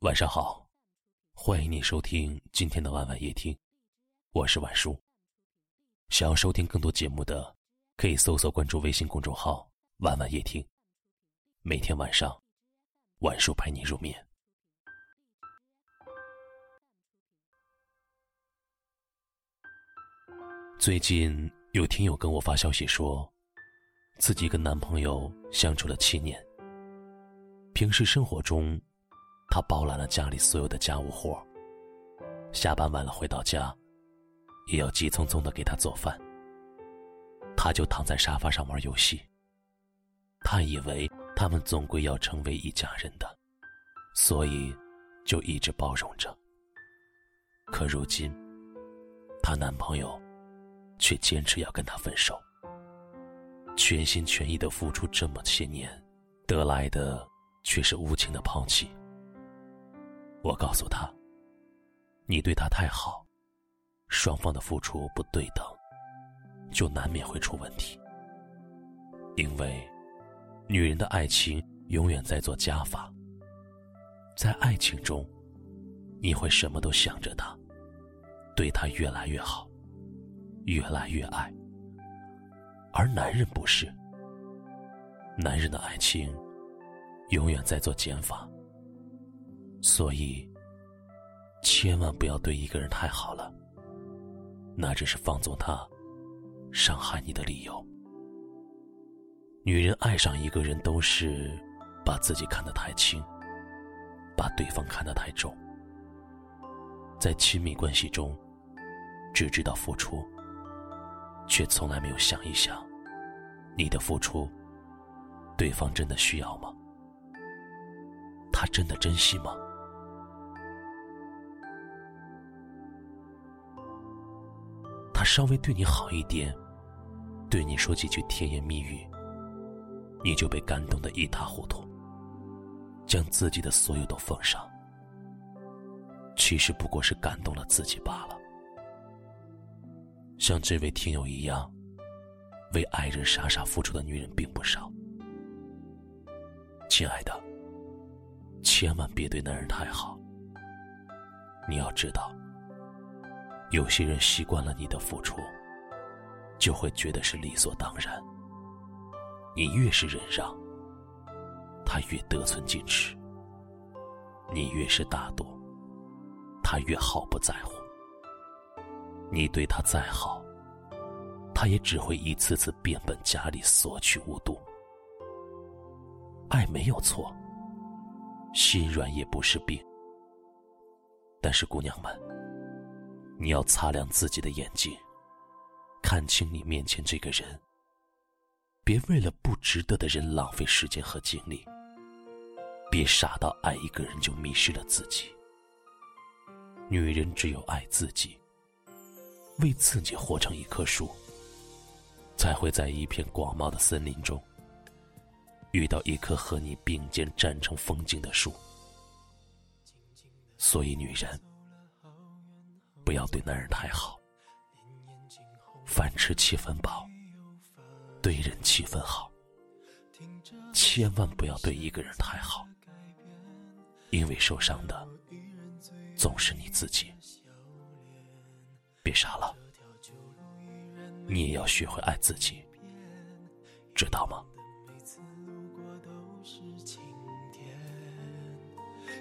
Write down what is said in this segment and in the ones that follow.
晚上好，欢迎你收听今天的晚晚夜听，我是晚叔。想要收听更多节目的，可以搜索关注微信公众号“晚晚夜听”，每天晚上，晚叔陪你入眠。最近有听友跟我发消息说，自己跟男朋友相处了七年，平时生活中。他包揽了家里所有的家务活下班晚了回到家，也要急匆匆的给他做饭。他就躺在沙发上玩游戏。他以为他们总归要成为一家人的，所以就一直包容着。可如今，她男朋友却坚持要跟她分手。全心全意的付出这么些年，得来的却是无情的抛弃。我告诉他：“你对他太好，双方的付出不对等，就难免会出问题。因为女人的爱情永远在做加法，在爱情中，你会什么都想着他，对他越来越好，越来越爱。而男人不是，男人的爱情永远在做减法。”所以，千万不要对一个人太好了，那只是放纵他、伤害你的理由。女人爱上一个人都是把自己看得太轻，把对方看得太重，在亲密关系中只知道付出，却从来没有想一想，你的付出，对方真的需要吗？他真的珍惜吗？稍微对你好一点，对你说几句甜言蜜语，你就被感动的一塌糊涂，将自己的所有都奉上。其实不过是感动了自己罢了。像这位听友一样，为爱人傻傻付出的女人并不少。亲爱的。千万别对男人太好。你要知道，有些人习惯了你的付出，就会觉得是理所当然。你越是忍让，他越得寸进尺；你越是大度，他越毫不在乎。你对他再好，他也只会一次次变本加厉，索取无度。爱没有错。心软也不是病，但是姑娘们，你要擦亮自己的眼睛，看清你面前这个人。别为了不值得的人浪费时间和精力，别傻到爱一个人就迷失了自己。女人只有爱自己，为自己活成一棵树，才会在一片广袤的森林中。遇到一棵和你并肩站成风景的树，所以女人不要对男人太好，饭吃七分饱，对人七分好。千万不要对一个人太好，因为受伤的总是你自己。别傻了，你也要学会爱自己，知道吗？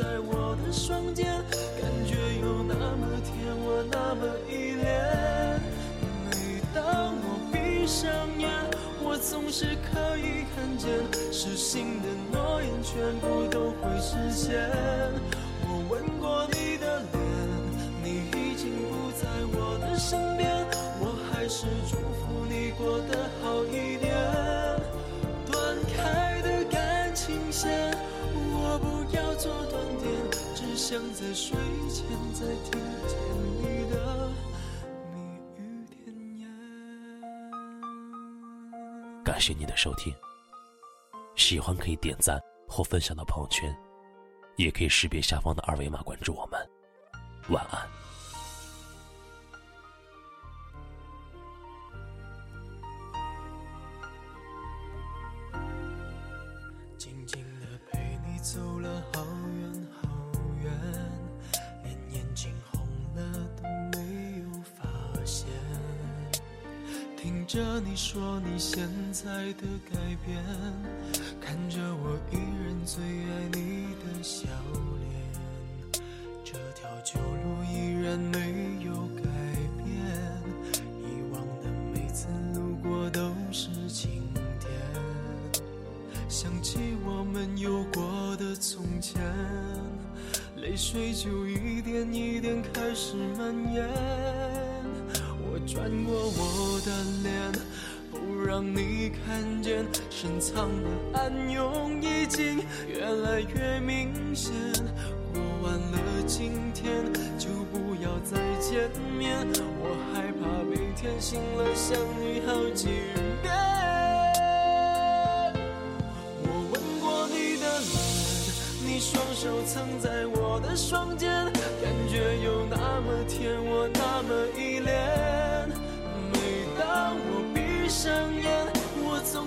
在我的双肩，感觉有那么甜，我那么依恋。每当我闭上眼，我总是可以看见，失信的诺言全部都会实现。我吻过你的脸，你已经不在我的身边，我还是祝福你过得好一点。断开的感。情线，我不要做断点，只想在睡前再听见你的蜜语甜言。感谢你的收听，喜欢可以点赞或分享到朋友圈，也可以识别下方的二维码关注我们。晚安。着你说你现在的改变，看着我依然最爱你的笑脸，这条旧路依然没有改变，以往的每次路过都是晴天。想起我们有过的从前，泪水就一点一点开始蔓延。转过我的脸，不让你看见，深藏的暗涌已经越来越明显。过完了今天，就不要再见面，我害怕每天醒了想你好几遍。我吻过你的脸，你双手曾在我的双肩，